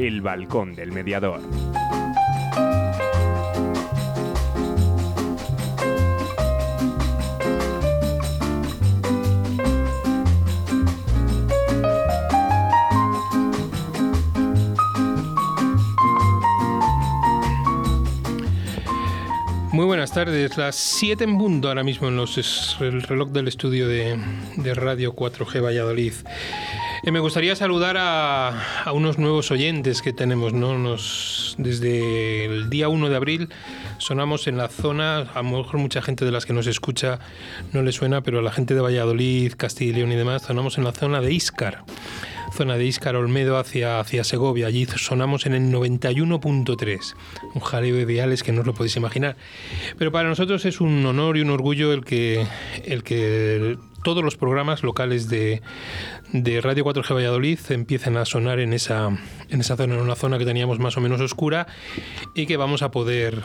El Balcón del Mediador. Muy buenas tardes, las 7 en mundo ahora mismo en los, el reloj del estudio de, de Radio 4G Valladolid. Eh, me gustaría saludar a, unos nuevos oyentes que tenemos, ¿no? Desde el día 1 de abril sonamos en la zona, a lo mejor mucha gente de las que nos escucha no le suena, pero a la gente de Valladolid, Castilla y León y demás, sonamos en la zona de Íscar zona de Íscar Olmedo hacia, hacia Segovia. Allí sonamos en el 91.3, un jaleo de diales que no os lo podéis imaginar. Pero para nosotros es un honor y un orgullo el que, el que todos los programas locales de, de Radio 4G Valladolid empiecen a sonar en esa, en esa zona, en una zona que teníamos más o menos oscura y que vamos a poder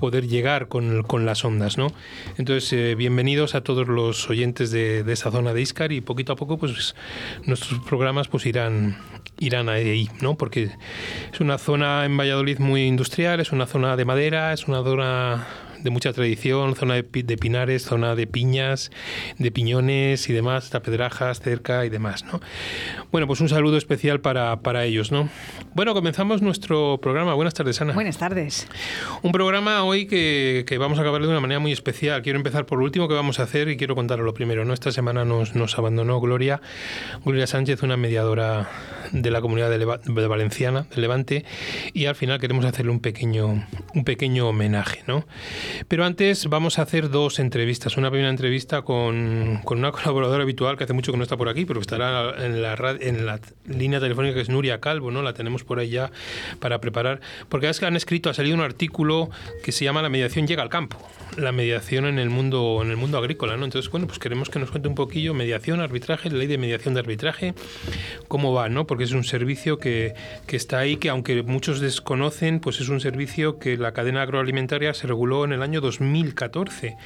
poder llegar con, con las ondas, ¿no? Entonces, eh, bienvenidos a todos los oyentes de, de, esa zona de Iscar y poquito a poco, pues nuestros programas pues irán irán ahí, ¿no? Porque es una zona en Valladolid muy industrial, es una zona de madera, es una zona de mucha tradición, zona de, de, pinares, zona de piñas, de piñones y demás, tapedrajas cerca y demás, ¿no? Bueno, pues un saludo especial para, para ellos, ¿no? Bueno, comenzamos nuestro programa. Buenas tardes, Ana. Buenas tardes. Un programa hoy que, que, vamos a acabar de una manera muy especial. Quiero empezar por lo último que vamos a hacer y quiero contaros lo primero, ¿no? Esta semana nos, nos abandonó Gloria, Gloria Sánchez, una mediadora de la comunidad de, Leva, de Valenciana, de Levante, y al final queremos hacerle un pequeño, un pequeño homenaje, ¿no? Pero antes vamos a hacer dos entrevistas. Una primera entrevista con, con, una colaboradora habitual que hace mucho que no está por aquí, pero que estará en la, en la línea telefónica que es Nuria Calvo, ¿no? La tenemos por ahí ya para preparar. Porque es que han escrito, ha salido un artículo que se llama La mediación llega al campo. La mediación en el mundo, en el mundo agrícola, ¿no? Entonces, bueno, pues queremos que nos cuente un poquillo mediación, arbitraje, la ley de mediación de arbitraje, cómo va, ¿no? Porque es un servicio que, que está ahí, que aunque muchos desconocen, pues es un servicio que la cadena agroalimentaria se reguló en el año 2014,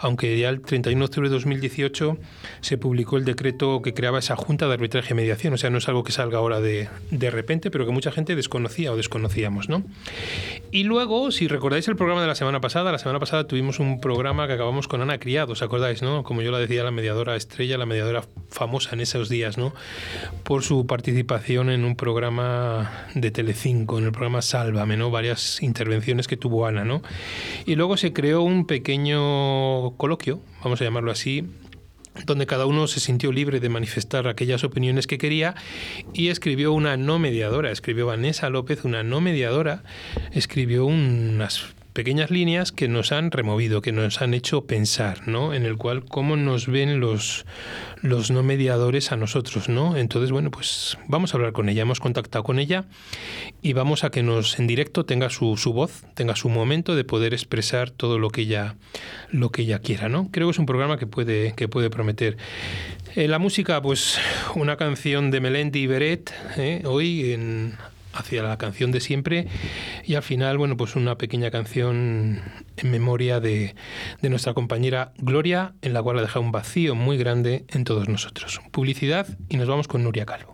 aunque ya el 31 de octubre de 2018 se publicó el decreto que creaba esa Junta de Arbitraje y Mediación, o sea, no es algo que salga ahora de, de repente, pero que mucha gente desconocía o desconocíamos, ¿no? Y luego, si recordáis el programa de la semana pasada, la semana pasada tuvimos un programa que acabamos con Ana Criado, ¿os acordáis, no? Como yo la decía, la mediadora estrella, la mediadora famosa en esos días, ¿no? Por su participación en un programa de Telecinco, en el programa Sálvame, ¿no? Varias intervenciones que tuvo Ana, ¿no? Y luego se creó un pequeño coloquio, vamos a llamarlo así, donde cada uno se sintió libre de manifestar aquellas opiniones que quería y escribió una no mediadora, escribió Vanessa López, una no mediadora, escribió unas pequeñas líneas que nos han removido, que nos han hecho pensar, ¿no? En el cual cómo nos ven los, los no mediadores a nosotros, ¿no? Entonces, bueno, pues vamos a hablar con ella, hemos contactado con ella y vamos a que nos en directo tenga su, su voz, tenga su momento de poder expresar todo lo que ella, lo que ella quiera, ¿no? Creo que es un programa que puede, que puede prometer. Eh, la música, pues una canción de Melendi y Beret, ¿eh? hoy en hacia la canción de siempre y al final, bueno, pues una pequeña canción en memoria de, de, nuestra compañera Gloria, en la cual ha dejado un vacío muy grande en todos nosotros. Publicidad y nos vamos con Nuria Calvo.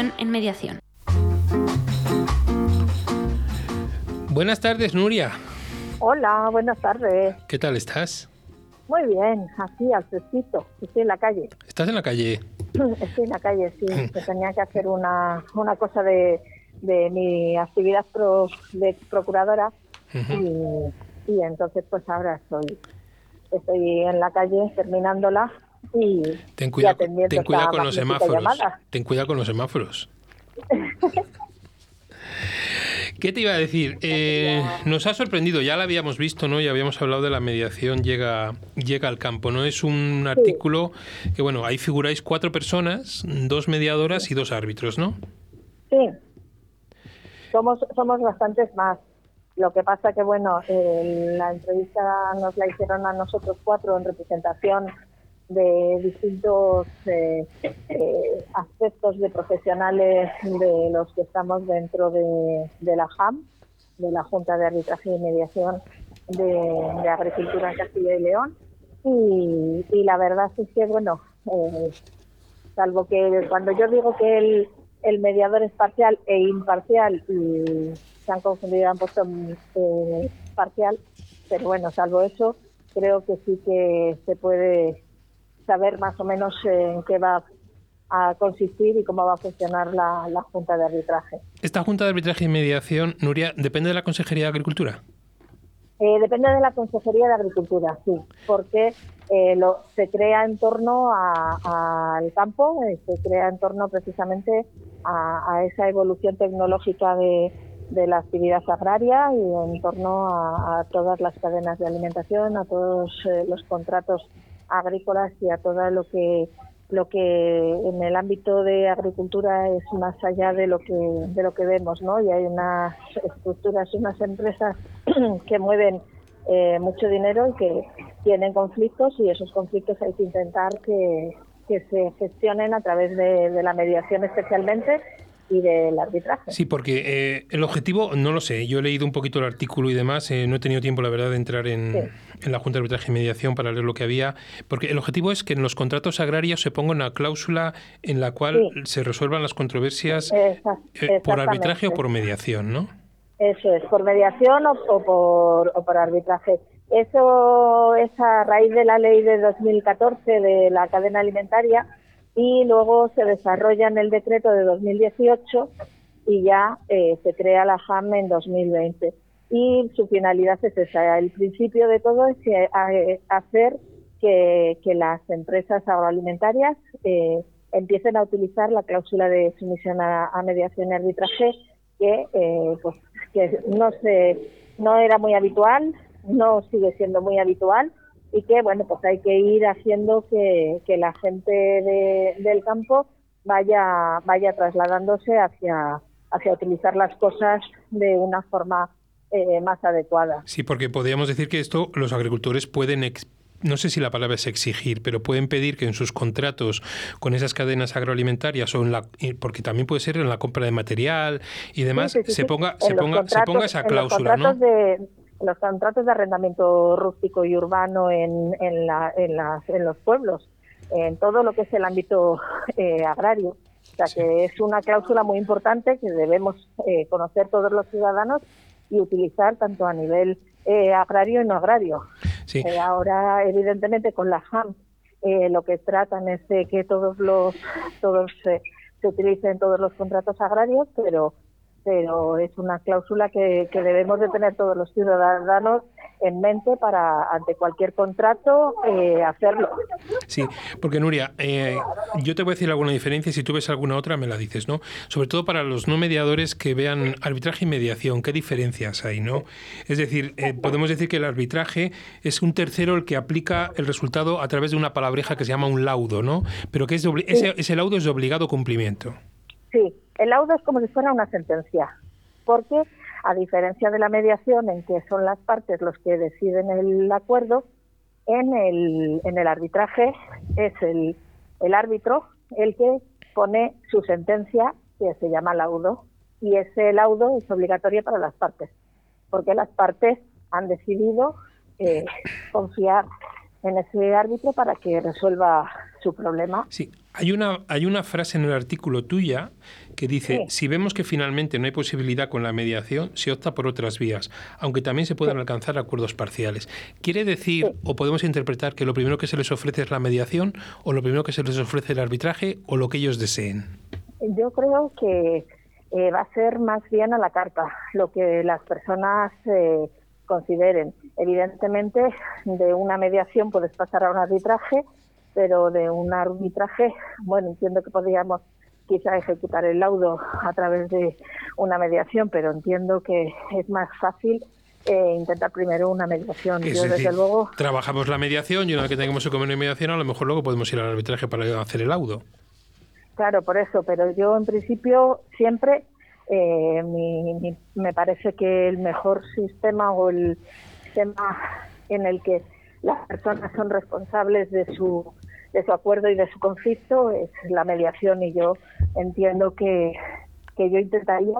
en mediación. Buenas tardes, Nuria. Hola, buenas tardes. ¿Qué tal estás? Muy bien, aquí al fresquito. Estoy en la calle. ¿Estás en la calle? Estoy en la calle, sí. Que tenía que hacer una, una cosa de, de mi actividad pro, de procuradora y, y entonces pues ahora estoy estoy en la calle terminándola ten cuidado, y ten cuidado con los semáforos. Ten cuidado con los semáforos. ¿Qué te iba a decir? Eh, nos ha sorprendido, ya la habíamos visto, ¿no? Ya habíamos hablado de la mediación llega, llega al campo, ¿no? Es un artículo que, bueno, ahí figuráis cuatro personas, dos mediadoras y dos árbitros, ¿no? Sí. Somos, somos bastantes más. Lo que pasa que, bueno, la entrevista nos la hicieron a nosotros cuatro en representación de distintos eh, eh, aspectos de profesionales de los que estamos dentro de, la JAM, de la Junta de Arbitraje y Mediación de, Agricultura en Castilla y León. Y, la verdad es que, bueno, eh, salvo que cuando yo digo que el, el mediador es parcial e imparcial y se han confundido, han puesto parcial, pero bueno, salvo eso, creo que sí que se puede saber más o menos en qué va a consistir y cómo va a funcionar la, Junta de Arbitraje. ¿Esta Junta de Arbitraje y Mediación, Nuria, depende de la Consejería de Agricultura? Eh, depende de la Consejería de Agricultura, sí, porque eh, lo, se crea en torno al campo, eh, se crea en torno precisamente a, esa evolución tecnológica de, la actividad agraria y en torno a, a, todas las cadenas de alimentación, a todos los contratos agrícolas y a todo lo que lo que en el ámbito de agricultura es más allá de lo que de lo que vemos, ¿no? Y hay unas estructuras, unas empresas que mueven eh, mucho dinero y que tienen conflictos y esos conflictos hay que intentar que, que se gestionen a través de, de la mediación especialmente y del arbitraje. Sí, porque eh, el objetivo, no lo sé, yo he leído un poquito el artículo y demás, eh, no he tenido tiempo, la verdad, de entrar en, en, la Junta de Arbitraje y Mediación para leer lo que había, porque el objetivo es que en los contratos agrarios se ponga una cláusula en la cual se resuelvan las controversias eh, por arbitraje o por mediación, ¿no? Eso es, por mediación o, por, o por arbitraje. Eso es a raíz de la ley de 2014 de la cadena alimentaria, y luego se desarrolla en el decreto de 2018 y ya eh, se crea la JAM en 2020. Y su finalidad es esa. El principio de todo es eh, hacer que, las empresas agroalimentarias eh, empiecen a utilizar la cláusula de sumisión a, mediación y arbitraje que, pues, que no, se, no era muy habitual, no sigue siendo muy habitual y que bueno pues hay que ir haciendo que, la gente del campo vaya vaya trasladándose hacia hacia utilizar las cosas de una forma eh, más adecuada. Sí, porque podríamos decir que esto los agricultores pueden no sé si la palabra es exigir, pero pueden pedir que en sus contratos con esas cadenas agroalimentarias o en la porque también puede ser en la compra de material y demás se ponga se ponga se ponga esa cláusula, ¿no? los contratos de arrendamiento rústico y urbano en, en, la, en, las, en los pueblos, en todo lo que es el ámbito eh, agrario. O sea que es una cláusula muy importante que debemos eh, conocer todos los ciudadanos y utilizar tanto a nivel eh, agrario y no agrario. ahora, evidentemente, con la JAM lo que tratan es de que todos los todos se utilicen todos los contratos agrarios, pero pero es una cláusula que, debemos de tener todos los ciudadanos en mente para ante cualquier contrato eh, hacerlo. Sí, porque Nuria, eh, yo te voy a decir alguna diferencia, si tú ves alguna otra me la dices, ¿no? Sobre todo para los no mediadores que vean arbitraje y mediación, ¿qué diferencias hay, no? Es decir, eh, podemos decir que el arbitraje es un tercero el que aplica el resultado a través de una palabreja que se llama un laudo, ¿no? Pero que es ese, ese laudo es de obligado cumplimiento. Sí, el laudo es como si fuera una sentencia, porque a diferencia de la mediación en que son las partes los que deciden el acuerdo, en el, en el arbitraje es el, el árbitro el que pone su sentencia, que se llama laudo, y ese laudo es obligatorio para las partes, porque las partes han decidido eh, confiar en ese árbitro para que resuelva su problema. Sí, Hay una, hay una frase en el artículo tuya que dice, si vemos que finalmente no hay posibilidad con la mediación, se opta por otras vías, aunque también se puedan alcanzar acuerdos parciales. ¿Quiere decir, o podemos interpretar, que lo primero que se les ofrece es la mediación, o lo primero que se les ofrece el arbitraje, o lo que ellos deseen? Yo creo que eh, va a ser más bien a la carta, lo que las personas eh, consideren. Evidentemente, de una mediación puedes pasar a un arbitraje, pero de un arbitraje, bueno, entiendo que podríamos quizá ejecutar el laudo a través de una mediación, pero entiendo que es más fácil eh, intentar primero una mediación. Yo, desde luego... Trabajamos la mediación y una vez que tengamos el convenio de mediación, a lo mejor luego podemos ir al arbitraje para hacer el laudo. Claro, por eso, pero yo en principio siempre eh, me parece que el mejor sistema o el sistema en el que las personas son responsables de su de su acuerdo y de su conflicto es la mediación y yo entiendo que, que yo intentaría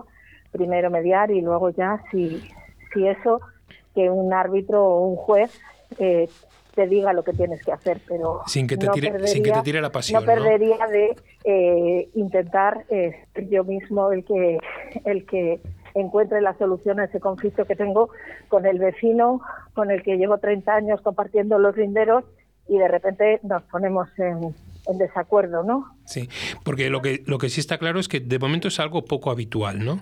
primero mediar y luego ya si, si eso que un árbitro o un juez eh, te diga lo que tienes que hacer, pero sin que te, tire, sin que te tire la pasión. No perdería de eh, intentar eh, yo mismo el que el que encuentre la solución a ese conflicto que tengo con el vecino con el que llevo 30 años compartiendo los linderos y de repente nos ponemos en, desacuerdo, ¿no? Sí, porque lo que, lo que sí está claro es que de momento es algo poco habitual, ¿no?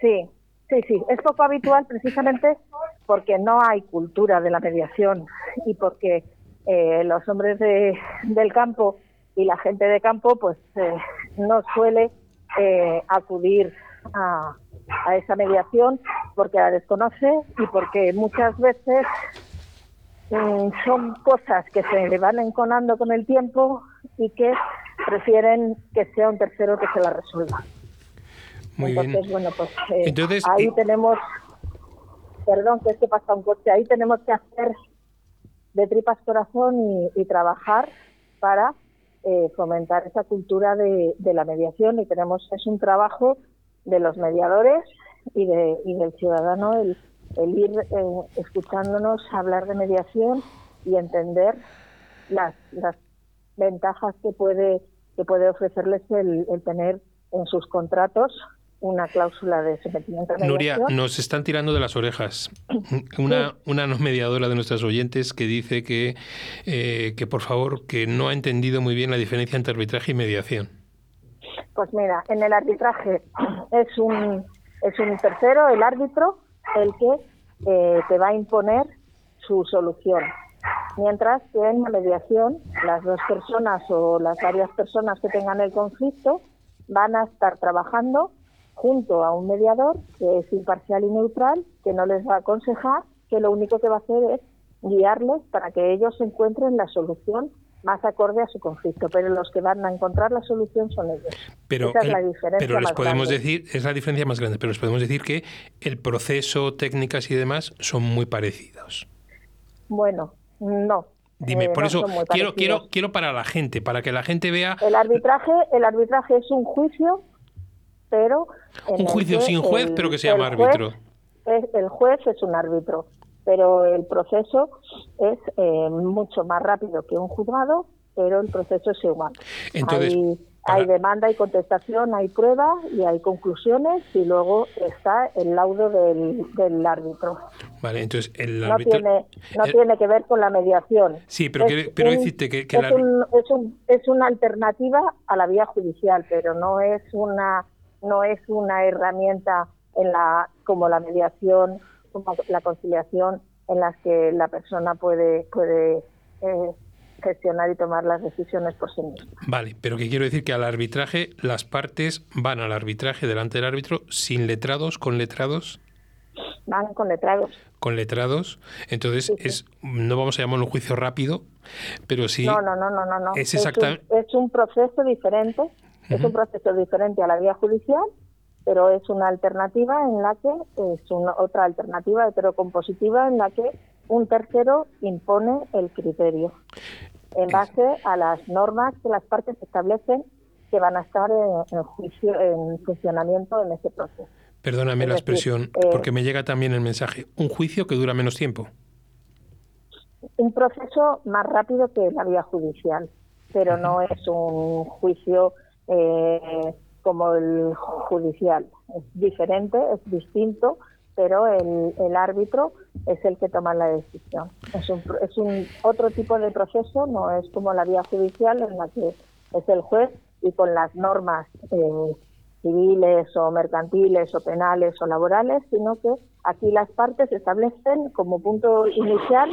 Sí, sí, sí, es poco habitual precisamente porque no hay cultura de la mediación y porque eh, los hombres de, del campo y la gente de campo pues eh, no suele eh, acudir a, a esa mediación porque la desconoce y porque muchas veces son cosas que se le van enconando con el tiempo y que prefieren que sea un tercero que se la resuelva. Muy Entonces, bueno, pues eh, ahí eh, tenemos, perdón, que es que pasa un coche, ahí tenemos que hacer de tripas corazón y, trabajar para eh, fomentar esa cultura de, de, la mediación y tenemos, es un trabajo de los mediadores y, de, y del ciudadano el el ir eh, escuchándonos hablar de mediación y entender las, las ventajas que puede que puede ofrecerles el, tener en sus contratos una cláusula de sometimiento a mediación. Nuria, nos están tirando de las orejas. Una, una mediadora de nuestras oyentes que dice que, eh, que, por favor, que no ha entendido muy bien la diferencia entre arbitraje y mediación. Pues mira, en el arbitraje es un, es un tercero, el árbitro, el que eh, te va a imponer su solución. Mientras que en la mediación, las dos personas o las varias personas que tengan el conflicto van a estar trabajando junto a un mediador que es imparcial y neutral, que no les va a aconsejar, que lo único que va a hacer es guiarles para que ellos encuentren la solución más acorde a su conflicto, pero los que van a encontrar la solución son ellos. Pero, Esa es la diferencia pero les podemos decir, es la diferencia más grande, pero les podemos decir que el proceso, técnicas y demás son muy parecidos. Bueno, no. Dime, eh, por eso quiero, quiero, quiero para la gente, para que la gente vea. El arbitraje, el arbitraje es un juicio, pero un juicio sin juez, pero que se llama árbitro. el juez es un árbitro pero el proceso es eh, mucho más rápido que un juzgado, pero el proceso es igual. Entonces, hay, demanda y contestación, hay prueba y hay conclusiones y luego está el laudo del, árbitro. Vale, entonces el no Tiene, no tiene que ver con la mediación. Sí, pero, pero decirte que, es, es, un, es una alternativa a la vía judicial, pero no es una no es una herramienta en la como la mediación como la conciliación en las que la persona puede, puede eh, gestionar y tomar las decisiones por sí misma. Vale, pero que quiero decir que al arbitraje las partes van al arbitraje delante del árbitro sin letrados, con letrados. Van con letrados. Con letrados. Entonces, es no vamos a llamarlo un juicio rápido, pero sí. No, no, no, no, no. Es, exactamente... es, un, proceso diferente. Es un proceso diferente a la vía judicial pero es una alternativa en la que es una, otra alternativa heterocompositiva en la que un tercero impone el criterio en base a las normas que las partes establecen que van a estar en, juicio en funcionamiento en ese proceso. Perdóname la expresión, eh, porque me llega también el mensaje. Un juicio que dura menos tiempo. Un proceso más rápido que la vía judicial. pero no es un juicio eh, como el judicial. Es diferente, es distinto, pero el, el, árbitro es el que toma la decisión. Es un, es un otro tipo de proceso, no es como la vía judicial en la que es el juez y con las normas eh, civiles o mercantiles o penales o laborales, sino que aquí las partes establecen como punto inicial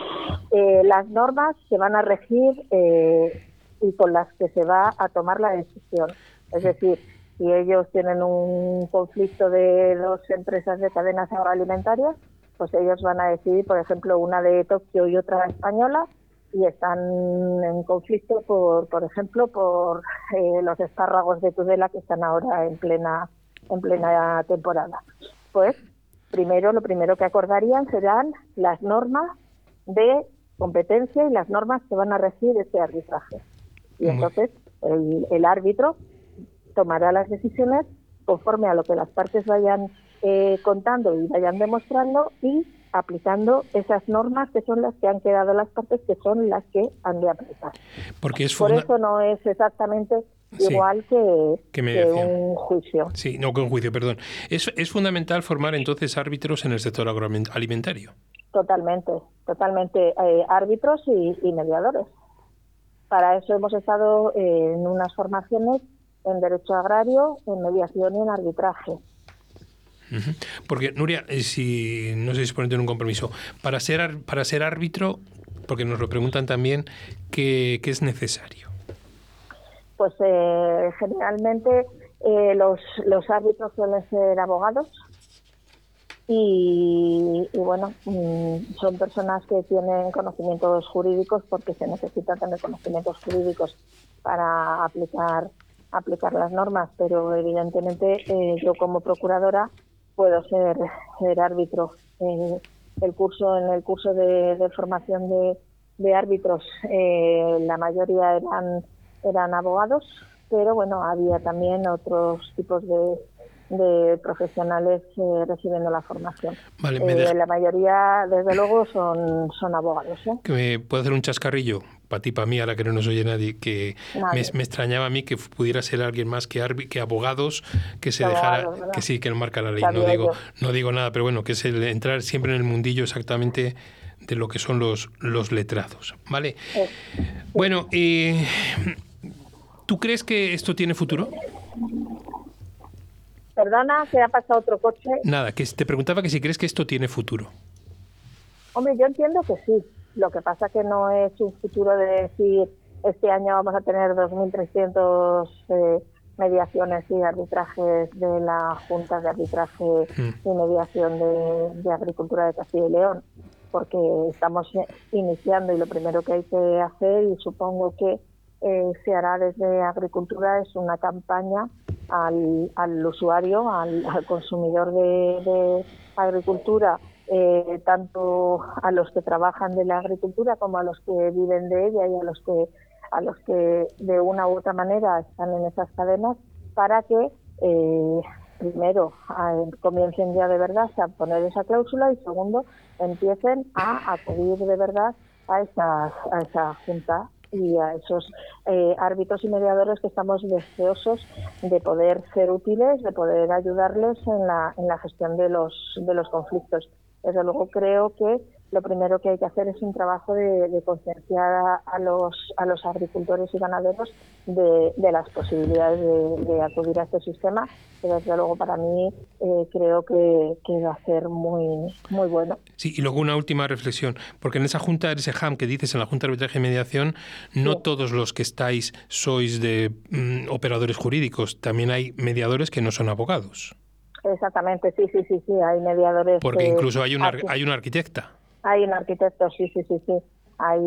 eh, las normas que van a regir eh, y con las que se va a tomar la decisión. Es decir, si ellos tienen un conflicto de dos empresas de cadenas agroalimentarias, pues ellos van a decidir, por ejemplo, una de Tokio y otra española, y están en conflicto, por, por ejemplo, por eh, los espárragos de Tudela que están ahora en plena, en plena temporada. Pues primero, lo primero que acordarían serán las normas de competencia y las normas que van a regir este arbitraje. Y entonces el, el árbitro tomará las decisiones conforme a lo que las partes vayan eh, contando y vayan demostrando y aplicando esas normas que son las que han quedado las partes que son las que han de aplicar. Porque es Por eso no es exactamente igual que, que, un juicio. Sí, no que un juicio, perdón. ¿Es, ¿Es fundamental formar entonces árbitros en el sector agroalimentario? Totalmente, totalmente. Eh, árbitros y, y, mediadores. Para eso hemos estado en unas formaciones en derecho agrario, en mediación y en arbitraje. Porque, Nuria, eh, si no sé si ponerte en un compromiso, para ser, para ser árbitro, porque nos lo preguntan también, ¿qué, qué es necesario? Pues eh, generalmente eh, los, los árbitros suelen ser abogados y, y, bueno, mm, son personas que tienen conocimientos jurídicos porque se necesita tener conocimientos jurídicos para aplicar aplicar las normas, pero evidentemente eh, yo como procuradora puedo ser, ser árbitro. Eh, el curso en el curso de, de formación de, de árbitros eh, la mayoría eran eran abogados, pero bueno había también otros tipos de, de profesionales eh, recibiendo la formación. Vale, eh, la mayoría, desde luego, son, son abogados. ¿eh? Que me puedo hacer un chascarrillo para ti, para mí, ahora que no nos oye nadie, que me, me, extrañaba a mí que pudiera ser alguien más que, que abogados que se dejara, ¿verdad? que sí, que no marca la ley. no digo, no digo nada, pero bueno, que es el entrar siempre en el mundillo exactamente de lo que son los, los letrados. ¿Vale? Sí. Bueno, eh, ¿tú crees que esto tiene futuro? Perdona, que ha pasado otro coche. Nada, que te preguntaba que si crees que esto tiene futuro. Hombre, yo entiendo que sí. Lo que pasa que no es un futuro de decir este año vamos a tener 2.300 eh, mediaciones y arbitrajes de la Junta de Arbitraje mm. y Mediación de, de, Agricultura de Castilla y León, porque estamos iniciando y lo primero que hay que hacer, y supongo que eh, se hará desde Agricultura, es una campaña al, al usuario, al, al consumidor de, de agricultura eh, tanto a los que trabajan de la agricultura como a los que viven de ella y a los que a los que de una u otra manera están en esas cadenas para que eh, primero comiencen ya de verdad a poner esa cláusula y segundo empiecen a acudir de verdad a esas a esa junta y a esos eh, árbitros y mediadores que estamos deseosos de poder ser útiles, de poder ayudarles en la, en la gestión de los, de los conflictos. Desde luego creo que lo primero que hay que hacer es un trabajo de, de concienciar a, a, los, a los agricultores y ganaderos de, de las posibilidades de, de, acudir a este sistema, que desde luego para mí eh, creo que, que, va a ser muy, muy bueno. Sí, y luego una última reflexión, porque en esa junta, ese HAM que dices, en la Junta de Arbitraje y Mediación, no sí. todos los que estáis sois de mm, operadores jurídicos, también hay mediadores que no son abogados. Exactamente, sí, sí, sí, sí, hay mediadores. Porque que, incluso hay una, hay una arquitecta. Hay un arquitecto, sí, sí, sí, sí. Hay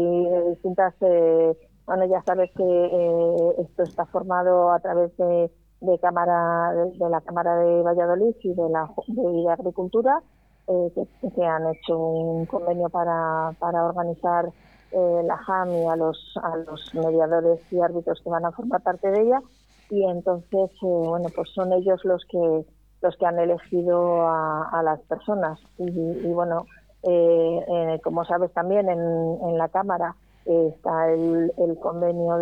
distintas, eh, bueno, ya sabes que eh, esto está formado a través de, de cámara, de, de, la Cámara de Valladolid y de la de, Agricultura, eh, que, que, han hecho un convenio para, para organizar eh, la JAM y a los, a los mediadores y árbitros que van a formar parte de ella. Y entonces, eh, bueno, pues son ellos los que los que han elegido a, a las personas. Y, y bueno, eh, eh, como sabes también en, en, la Cámara está el, convenio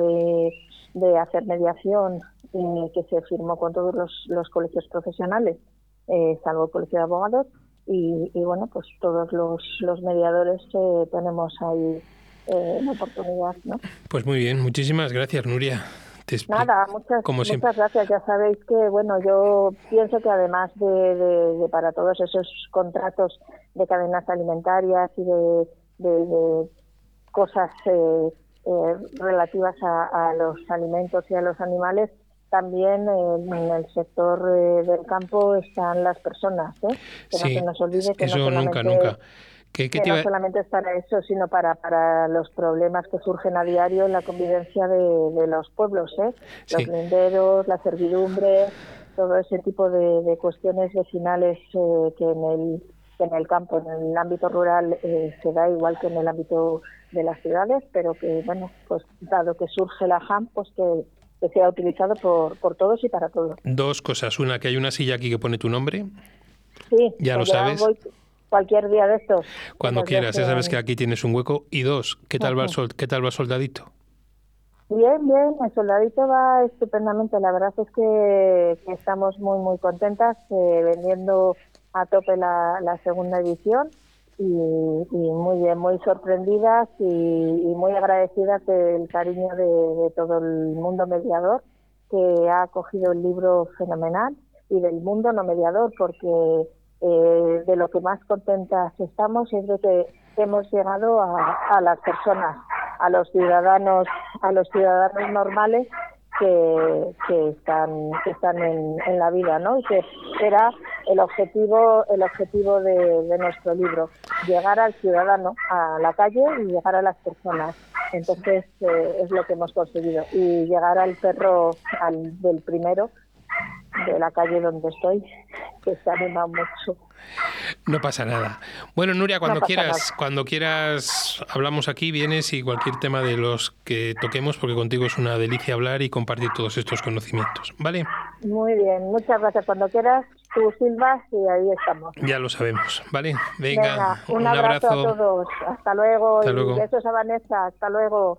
de, hacer mediación que se firmó con todos los, colegios profesionales, salvo el colegio de abogados, y, bueno, pues todos los, los mediadores tenemos ahí la oportunidad. ¿no? Pues muy bien, muchísimas gracias, Nuria. Nada, muchas, muchas gracias. Ya sabéis que, bueno, yo pienso que además de, para todos esos contratos de cadenas alimentarias y de, cosas eh, eh, relativas a, los alimentos y a los animales, también en el sector eh, del campo están las personas. Que no se nos olvide que eso no nunca, nunca que, no solamente es para eso, sino para, para los problemas que surgen a diario en la convivencia de, los pueblos, ¿eh? los linderos, la servidumbre, todo ese tipo de, cuestiones vecinales eh, que en el en el campo, en el ámbito rural eh, se da igual que en el ámbito de las ciudades, pero que bueno, pues dado que surge la JAM, pues que, sea utilizado por, por todos y para todos. Dos cosas, una que hay una silla aquí que pone tu nombre. Sí, ya lo pues sabes cualquier día de estos. Cuando quieras, ya sabes que aquí tienes un hueco. Y dos, ¿qué tal, va, el ¿qué tal va Soldadito? Bien, bien, el Soldadito va estupendamente. La verdad es que, estamos muy, muy contentas eh, vendiendo a tope la, segunda edición y, muy bien, muy sorprendidas y, muy agradecidas del cariño de, de todo el mundo mediador que ha acogido el libro fenomenal y del mundo no mediador porque eh, de lo que más contentas estamos es de que hemos llegado a, las personas, a los ciudadanos, a los ciudadanos normales que, que están están en, la vida, ¿no? Y que era el objetivo el objetivo de, nuestro libro, llegar al ciudadano a la calle y llegar a las personas. Entonces eh, es lo que hemos conseguido y llegar al perro al del primero de la calle donde estoy, que se anima mucho. No pasa nada. Bueno, Nuria, cuando quieras, cuando quieras hablamos aquí, vienes y cualquier tema de los que toquemos, porque contigo es una delicia hablar y compartir todos estos conocimientos, ¿vale? Muy bien, muchas gracias. Cuando quieras, tú silbas y ahí estamos. Ya lo sabemos, ¿vale? Venga, un, abrazo, a todos. Hasta luego. Hasta y besos a Vanessa. Hasta luego.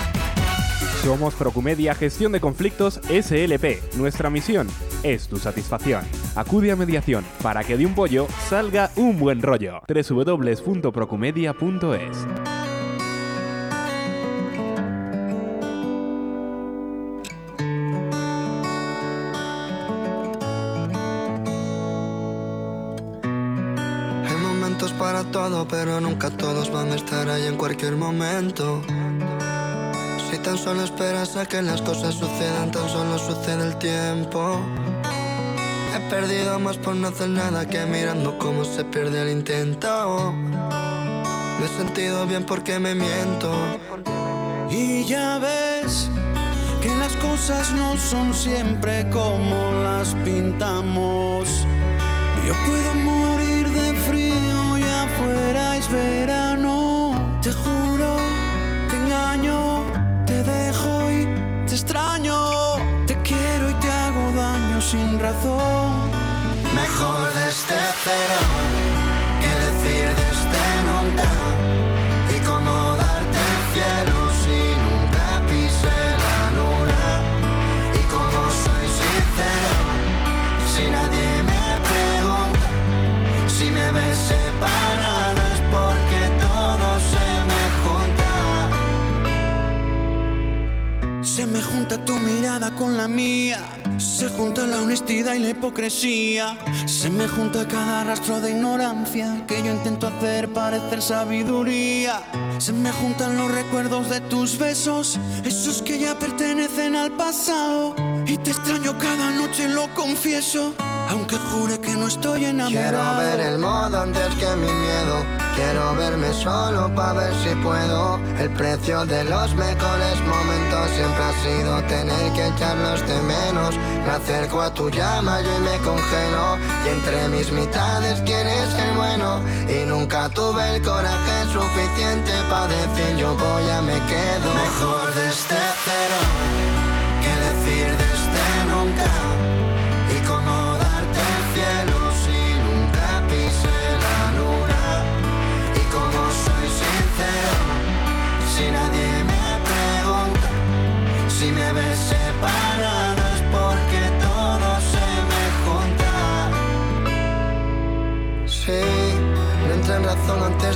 Somos Procumedia Gestión de Conflictos SLP. Nuestra misión es tu satisfacción. Acude a mediación para que de un pollo salga un buen rollo. www.procumedia.es Hay momentos para todo, pero nunca todos van a estar ahí en cualquier momento. Tan solo esperas a que las cosas sucedan, tan solo sucede el tiempo. He perdido más por no hacer nada que mirando cómo se pierde el intento. Me he sentido bien porque me miento. Y ya ves que las cosas no son siempre como las pintamos. Yo puedo morir de frío y afuera es verano. Extraño. Te quiero y te hago daño sin razón. Mejor desde cero que decir desde nunca. Junta tu mirada con la mía. Se junta la honestidad y la hipocresía. Se me junta cada rastro de ignorancia que yo intento hacer parecer sabiduría. Se me juntan los recuerdos de tus besos, esos que ya pertenecen al pasado. Y te extraño cada noche, lo confieso. Aunque jure que no estoy enamorado. Quiero ver el modo antes que mi miedo. Quiero verme solo para ver si puedo. El precio de los mejores momentos siempre ha sido tener que echarlos de menos. Me acerco a tu llama yo y me congelo. Y entre mis mitades quieres ser bueno. Y nunca tuve el coraje suficiente para decir yo voy a me quedo. Mejor desde cero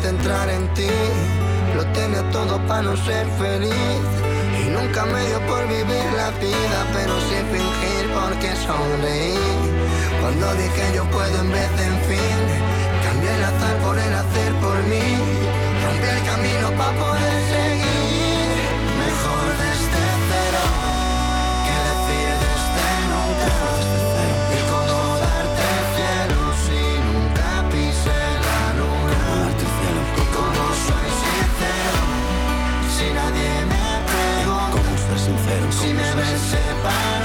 de entrar en ti. Lo tenía todo para no ser feliz. Y nunca me dio por vivir la vida, pero sin fingir porque sonreí. Cuando dije yo puedo en vez de en fin, cambié el azar por el hacer por mí. Rompí el camino para poder seguir. Ves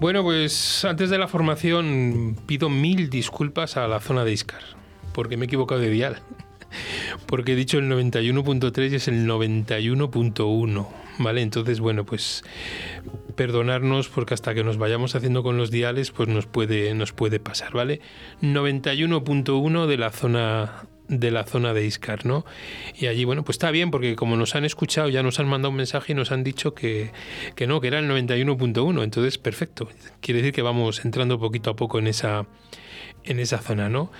Bueno, pues antes de la formación pido mil disculpas a la zona de Iscar, porque me he equivocado de dial. Porque he dicho el 91.3 y es el 91.1, ¿vale? Entonces, bueno, pues perdonarnos porque hasta que nos vayamos haciendo con los diales, pues nos puede, nos puede pasar, ¿vale? 91.1 de la zona de la zona de Iscar, ¿no? Y allí, bueno, pues está bien, porque como nos han escuchado, ya nos han mandado un mensaje y nos han dicho que, que no, que era el 91.1, entonces perfecto. Quiere decir que vamos entrando poquito a poco en esa, en esa zona, ¿no?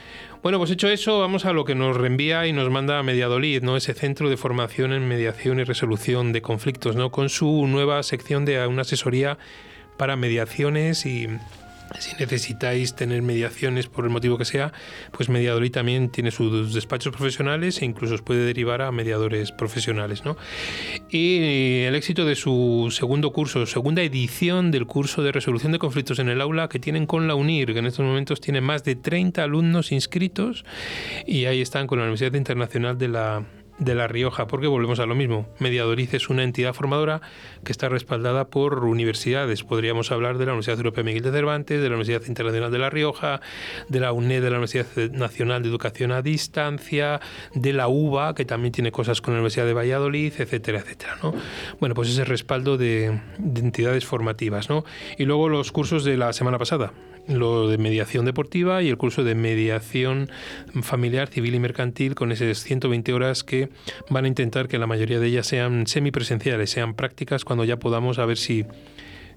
Bueno, pues hecho eso, vamos a lo que nos reenvía y nos manda a Mediadolid, ¿no? Ese centro de formación en mediación y resolución de conflictos, ¿no? Con su nueva sección de una asesoría para mediaciones y si necesitáis tener mediaciones por el motivo que sea, pues Mediadolid también tiene sus despachos profesionales e incluso os puede derivar a mediadores profesionales. ¿no? Y el éxito de su segundo curso, segunda edición del curso de resolución de conflictos en el aula que tienen con la UNIR, que en estos momentos tiene más de 30 alumnos inscritos y ahí están con la Universidad Internacional de la de La Rioja, porque volvemos a lo mismo. Mediadoriz es una entidad formadora que está respaldada por universidades. Podríamos hablar de la Universidad Europea Miguel de Cervantes, de la Universidad Internacional de La Rioja, de la UNED, de la Universidad Nacional de Educación a Distancia, de la UBA, que también tiene cosas con la Universidad de Valladolid, etcétera, etcétera. ¿no? Bueno, pues ese respaldo de, de entidades formativas. ¿no? Y luego los cursos de la semana pasada, lo de mediación deportiva y el curso de mediación familiar, civil y mercantil con esas 120 horas que van a intentar que la mayoría de ellas sean semipresenciales, sean prácticas cuando ya podamos a ver si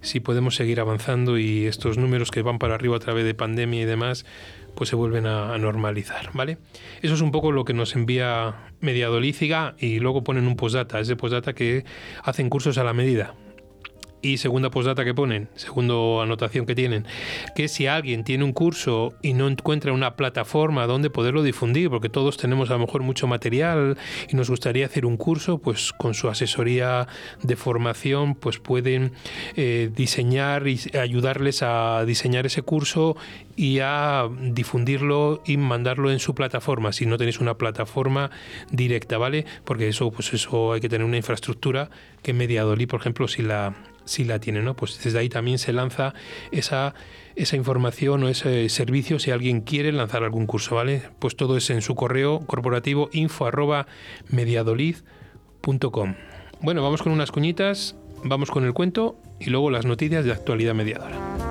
si podemos seguir avanzando y estos números que van para arriba a través de pandemia y demás, pues se vuelven a, normalizar, ¿vale? Eso es un poco lo que nos envía Mediadolíciga y luego ponen un postdata, ese postdata que hacen cursos a la medida. Y segunda postdata que ponen, segundo anotación que tienen, que si alguien tiene un curso y no encuentra una plataforma donde poderlo difundir, porque todos tenemos a lo mejor mucho material y nos gustaría hacer un curso, pues con su asesoría de formación, pues pueden eh, diseñar y ayudarles a diseñar ese curso y a difundirlo y mandarlo en su plataforma. Si no tenéis una plataforma directa, ¿vale? Porque eso, pues eso hay que tener una infraestructura que Mediadolí, por ejemplo, si la si la tiene, ¿no? Pues desde ahí también se lanza esa, esa información o ese servicio si alguien quiere lanzar algún curso, ¿vale? Pues todo es en su correo corporativo info mediadolid.com. Bueno, vamos con unas cuñitas, vamos con el cuento y luego las noticias de actualidad mediadora.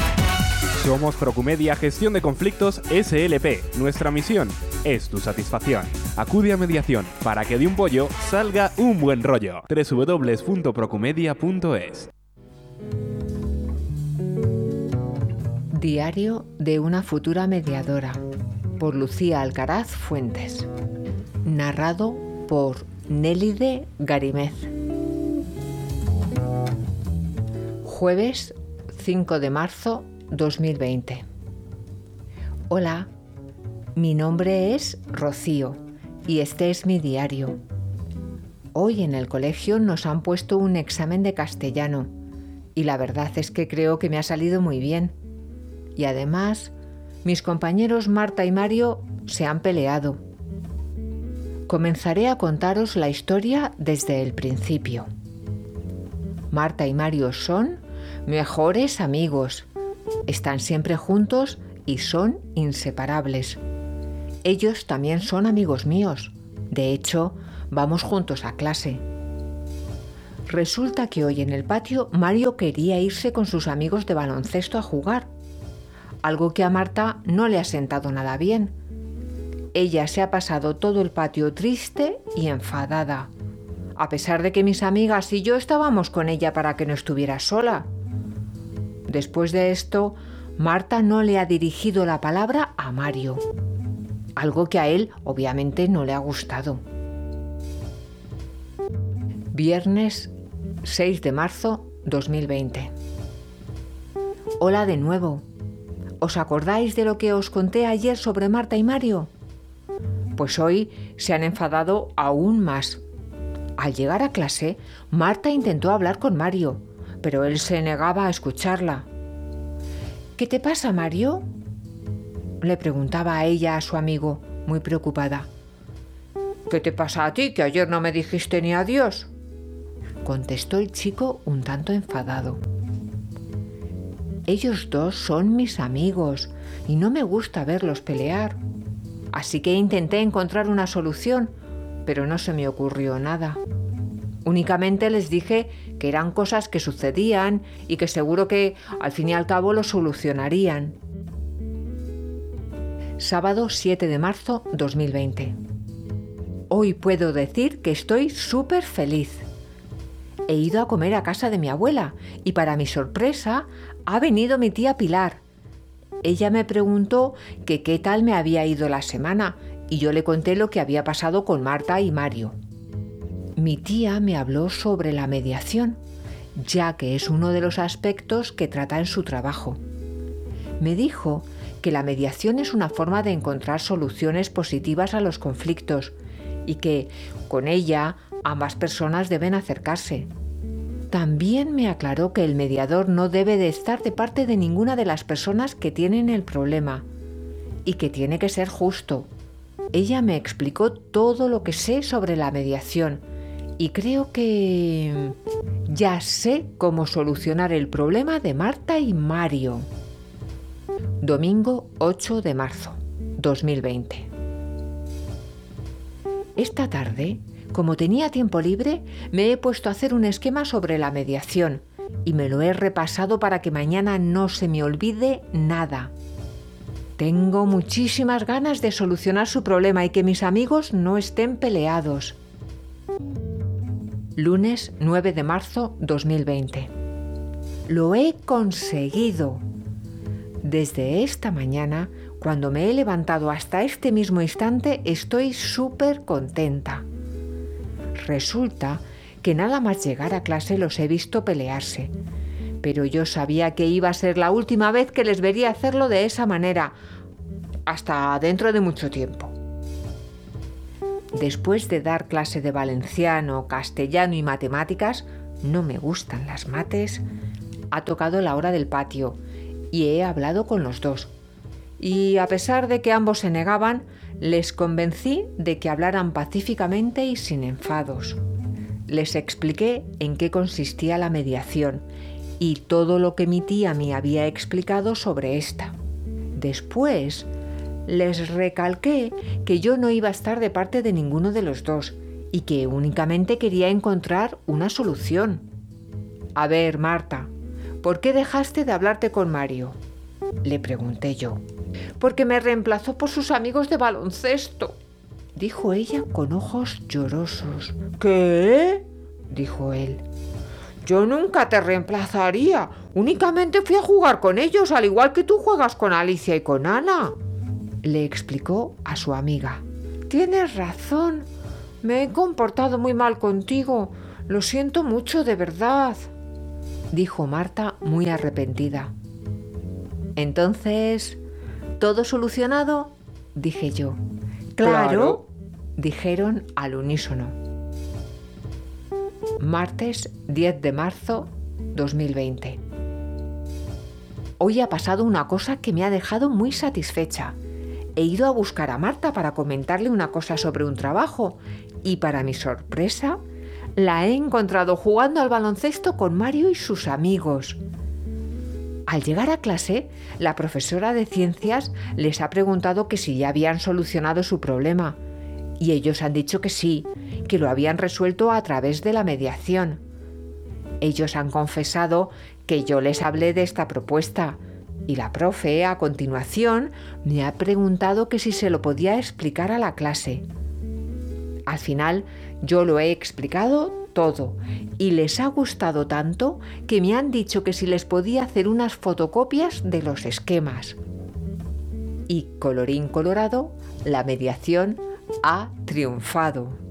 Somos Procumedia Gestión de Conflictos SLP. Nuestra misión es tu satisfacción. Acude a mediación para que de un pollo salga un buen rollo. www.procumedia.es Diario de una futura mediadora por Lucía Alcaraz Fuentes. Narrado por Nélide Garimez. Jueves 5 de marzo 2020. Hola, mi nombre es Rocío y este es mi diario. Hoy en el colegio nos han puesto un examen de castellano y la verdad es que creo que me ha salido muy bien. Y además, mis compañeros Marta y Mario se han peleado. Comenzaré a contaros la historia desde el principio. Marta y Mario son mejores amigos están siempre juntos y son inseparables. Ellos también son amigos míos. De hecho, vamos juntos a clase. Resulta que hoy en el patio Mario quería irse con sus amigos de baloncesto a jugar, algo que a Marta no le ha sentado nada bien. Ella se ha pasado todo el patio triste y enfadada, a pesar de que mis amigas y yo estábamos con ella para que no estuviera sola. Después de esto, Marta no le ha dirigido la palabra a Mario, algo que a él obviamente no le ha gustado. Viernes 6 de marzo 2020. Hola de nuevo. ¿Os acordáis de lo que os conté ayer sobre Marta y Mario? Pues hoy se han enfadado aún más. Al llegar a clase, Marta intentó hablar con Mario, pero él se negaba a escucharla. ¿Qué te pasa, Mario? Le preguntaba a ella a su amigo, muy preocupada. ¿Qué te pasa a ti, que ayer no me dijiste ni adiós? Contestó el chico un tanto enfadado. Ellos dos son mis amigos y no me gusta verlos pelear. Así que intenté encontrar una solución, pero no se me ocurrió nada. Únicamente les dije que eran cosas que sucedían y que seguro que al fin y al cabo lo solucionarían. Sábado 7 de marzo 2020. Hoy puedo decir que estoy súper feliz. He ido a comer a casa de mi abuela y para mi sorpresa ha venido mi tía Pilar. Ella me preguntó que qué tal me había ido la semana y yo le conté lo que había pasado con Marta y Mario mi tía me habló sobre la mediación, ya que es uno de los aspectos que trata en su trabajo. Me dijo que la mediación es una forma de encontrar soluciones positivas a los conflictos y que Con ella, ambas personas deben acercarse. También me aclaró que el mediador no debe de estar de parte de ninguna de las personas que tienen el problema y que tiene que ser justo. Ella me explicó todo lo que sé sobre la mediación y creo que ya sé cómo solucionar el problema de Marta y Mario. Domingo 8 de marzo 2020. Esta tarde, como tenía tiempo libre, me he puesto a hacer un esquema sobre la mediación y me lo he repasado para que mañana no se me olvide nada. Tengo muchísimas ganas de solucionar su problema y que mis amigos no estén peleados. Lunes 9 de marzo 2020. Lo he conseguido. Desde esta mañana, cuando me he levantado hasta este mismo instante, estoy súper contenta. Resulta que nada más llegar a clase los he visto pelearse, pero yo sabía que iba a ser la última vez que les vería hacerlo de esa manera, hasta dentro de mucho tiempo. Después de dar clase de valenciano, castellano y matemáticas, no me gustan las mates, ha tocado la hora del patio y he hablado con los dos. Y a pesar de que ambos se negaban, les convencí de que hablaran pacíficamente y sin enfados. Les expliqué en qué consistía la mediación y todo lo que mi tía me había explicado sobre esta. Después les recalqué que yo no iba a estar de parte de ninguno de los dos y que únicamente quería encontrar una solución. A ver, Marta, ¿por qué dejaste de hablarte con Mario? Le pregunté yo. Porque me reemplazó por sus amigos de baloncesto, dijo ella con ojos llorosos. ¿Qué? dijo él. Yo nunca te reemplazaría. Únicamente fui a jugar con ellos, al igual que tú juegas con Alicia y con Ana le explicó a su amiga. Tienes razón. Me he comportado muy mal contigo. Lo siento mucho, de verdad, dijo Marta muy arrepentida. Entonces, ¿todo solucionado? dije yo. Claro, dijeron al unísono. Martes 10 de marzo 2020. Hoy ha pasado una cosa que me ha dejado muy satisfecha he ido a buscar a Marta para comentarle una cosa sobre un trabajo y para mi sorpresa la he encontrado jugando al baloncesto con Mario y sus amigos. Al llegar a clase, la profesora de ciencias les ha preguntado que si ya habían solucionado su problema y ellos han dicho que sí, que lo habían resuelto a través de la mediación. Ellos han confesado que yo les hablé de esta propuesta, y la profe, a continuación, me ha preguntado que si se lo podía explicar a la clase. Al final, yo lo he explicado todo y les ha gustado tanto que me han dicho que si les podía hacer unas fotocopias de los esquemas. Y colorín colorado, la mediación ha triunfado.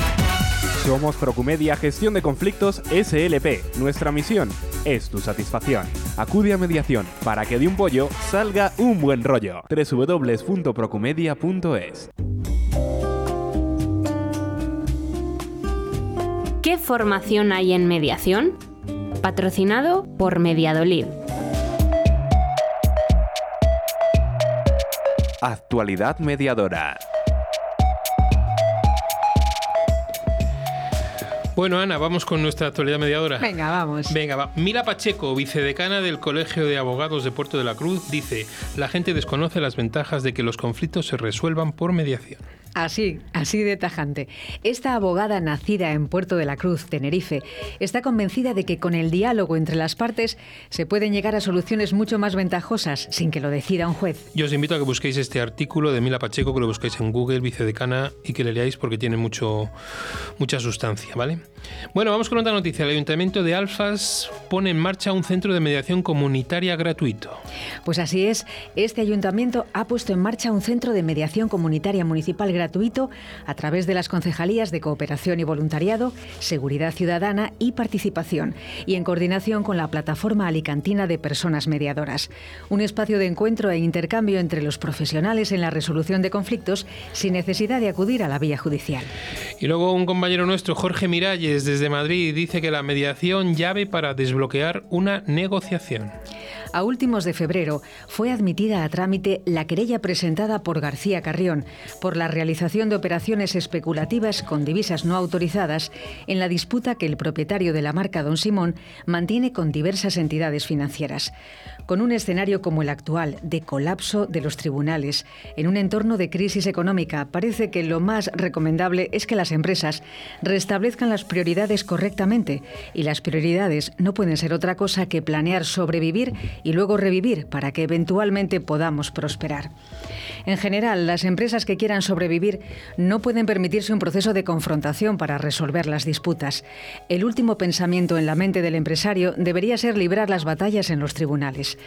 Somos Procumedia Gestión de Conflictos SLP. Nuestra misión es tu satisfacción. Acude a mediación para que de un pollo salga un buen rollo. www.procumedia.es ¿Qué formación hay en mediación? Patrocinado por Mediadolid. Actualidad mediadora. Bueno, Ana, vamos con nuestra actualidad mediadora. Venga, vamos. Venga, va. Mila Pacheco, vicedecana del Colegio de Abogados de Puerto de la Cruz, dice, la gente desconoce las ventajas de que los conflictos se resuelvan por mediación. Así, así de tajante. Esta abogada nacida en Puerto de la Cruz, Tenerife, está convencida de que con el diálogo entre las partes se pueden llegar a soluciones mucho más ventajosas sin que lo decida un juez. Yo os invito a que busquéis este artículo de Mila Pacheco, que lo busquéis en Google, vicedecana, y que le leáis porque tiene mucho, mucha sustancia, ¿vale? Bueno, vamos con otra noticia. El Ayuntamiento de Alfas pone en marcha un centro de mediación comunitaria gratuito. Pues así es, este ayuntamiento ha puesto en marcha un centro de mediación comunitaria municipal gratuito gratuito a través de las concejalías de cooperación y voluntariado, seguridad ciudadana y participación, y en coordinación con la plataforma alicantina de personas mediadoras. Un espacio de encuentro e intercambio entre los profesionales en la resolución de conflictos sin necesidad de acudir a la vía judicial. Y luego un compañero nuestro, Jorge Miralles, desde Madrid, dice que la mediación llave para desbloquear una negociación. A últimos de febrero fue admitida a trámite la querella presentada por García Carrión por la realización de operaciones especulativas con divisas no autorizadas en la disputa que el propietario de la marca Don Simón mantiene con diversas entidades financieras. Con un escenario como el actual, de colapso de los tribunales, en un entorno de crisis económica, parece que lo más recomendable es que las empresas restablezcan las prioridades correctamente y las prioridades no pueden ser otra cosa que planear sobrevivir y luego revivir para que eventualmente podamos prosperar. En general, las empresas que quieran sobrevivir no pueden permitirse un proceso de confrontación para resolver las disputas. El último pensamiento en la mente del empresario debería ser librar las batallas en los tribunales.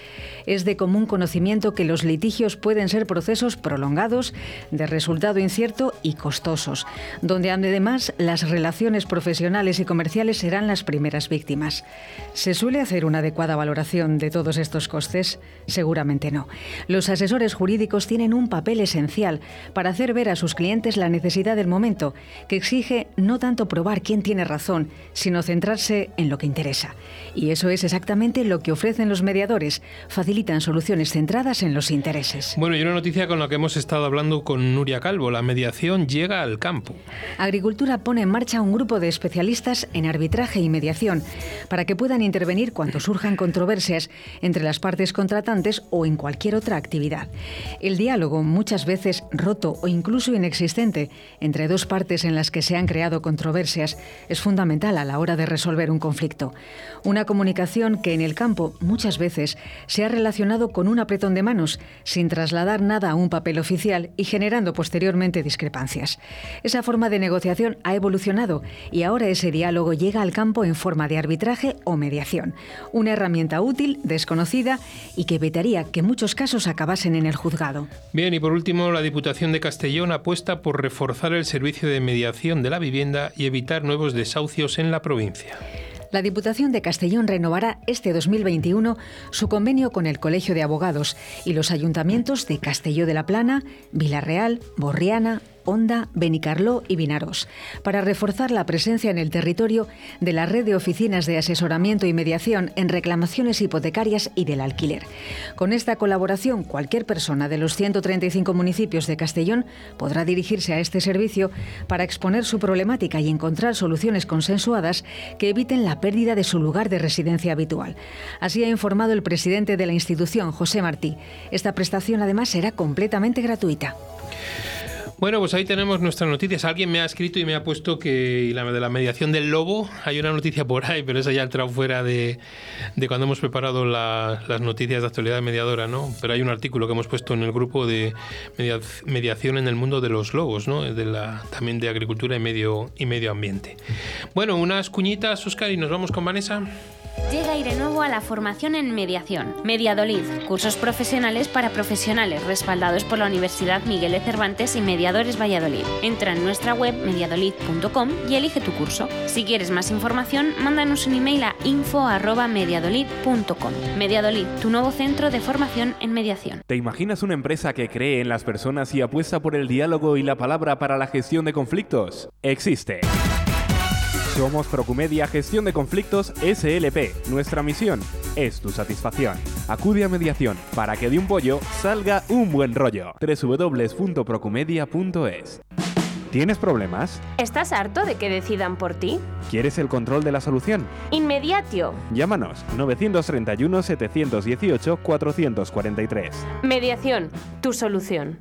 Es de común conocimiento que los litigios pueden ser procesos prolongados, de resultado incierto y costosos, donde además las relaciones profesionales y comerciales serán las primeras víctimas. ¿Se suele hacer una adecuada valoración de todos estos costes? Seguramente no. Los asesores jurídicos tienen un papel esencial para hacer ver a sus clientes la necesidad del momento, que exige no tanto probar quién tiene razón, sino centrarse en lo que interesa. Y eso es exactamente lo que ofrecen los mediadores, facilitan soluciones centradas en los intereses. Bueno, y una noticia con la que hemos estado hablando con Nuria Calvo, la mediación llega al campo. Agricultura pone en marcha un grupo de especialistas en arbitraje y mediación para que puedan intervenir cuando surjan controversias entre las partes contratantes o en cualquier otra actividad. El diálogo, muchas veces roto o incluso inexistente, entre dos partes en las que se han creado controversias, es fundamental a la hora de resolver un conflicto. Una comunicación que en el campo muchas veces se ha relacionado con un apretón de manos, sin trasladar nada a un papel oficial y generando posteriormente discrepancias. Esa forma de negociación ha evolucionado y ahora ese diálogo llega al campo en forma de arbitraje o mediación, una herramienta útil, desconocida y que evitaría que muchos casos acabasen en el juzgado. Bien, y por último, la Diputación de Castellón apuesta por reforzar el servicio de mediación de la vivienda y evitar nuevos desahucios en la provincia. La Diputación de Castellón renovará este 2021 su convenio con el Colegio de Abogados y los ayuntamientos de Castelló de la Plana, Villarreal, Borriana, Honda, Benicarló y Vinaros, para reforzar la presencia en el territorio de la red de oficinas de asesoramiento y mediación en reclamaciones hipotecarias y del alquiler. Con esta colaboración, cualquier persona de los 135 municipios de Castellón podrá dirigirse a este servicio para exponer su problemática y encontrar soluciones consensuadas que eviten la pérdida de su lugar de residencia habitual. Así ha informado el presidente de la institución, José Martí. Esta prestación además será completamente gratuita. Bueno, pues ahí tenemos nuestras noticias. Alguien me ha escrito y me ha puesto que la, de la mediación del lobo, hay una noticia por ahí, pero esa ya ha entrado fuera de, cuando hemos preparado las noticias de actualidad mediadora, ¿no? Pero hay un artículo que hemos puesto en el grupo de mediación en el mundo de los lobos, ¿no? La, también de agricultura y medio, y medio ambiente. Bueno, unas cuñitas, Oscar, y nos vamos con Vanessa. Llega nuevo a la formación en mediación. Mediadolid, cursos profesionales para profesionales respaldados por la Universidad Miguel de Cervantes y Mediadores Valladolid. Entra en nuestra web mediadolid.com y elige tu curso. Si quieres más información, mándanos un email a info@mediadolid.com. Mediadolid, tu nuevo centro de formación en mediación. ¿Te imaginas una empresa que cree en las personas y apuesta por el diálogo y la palabra para la gestión de conflictos? Existe. Somos Procumedia Gestión de Conflictos SLP. Nuestra misión es tu satisfacción. Acude a mediación para que de un pollo salga un buen rollo. www.procumedia.es ¿Tienes problemas? ¿Estás harto de que decidan por ti? ¿Quieres el control de la solución? Inmediatio. Llámanos 931 718 443. Mediación, tu solución.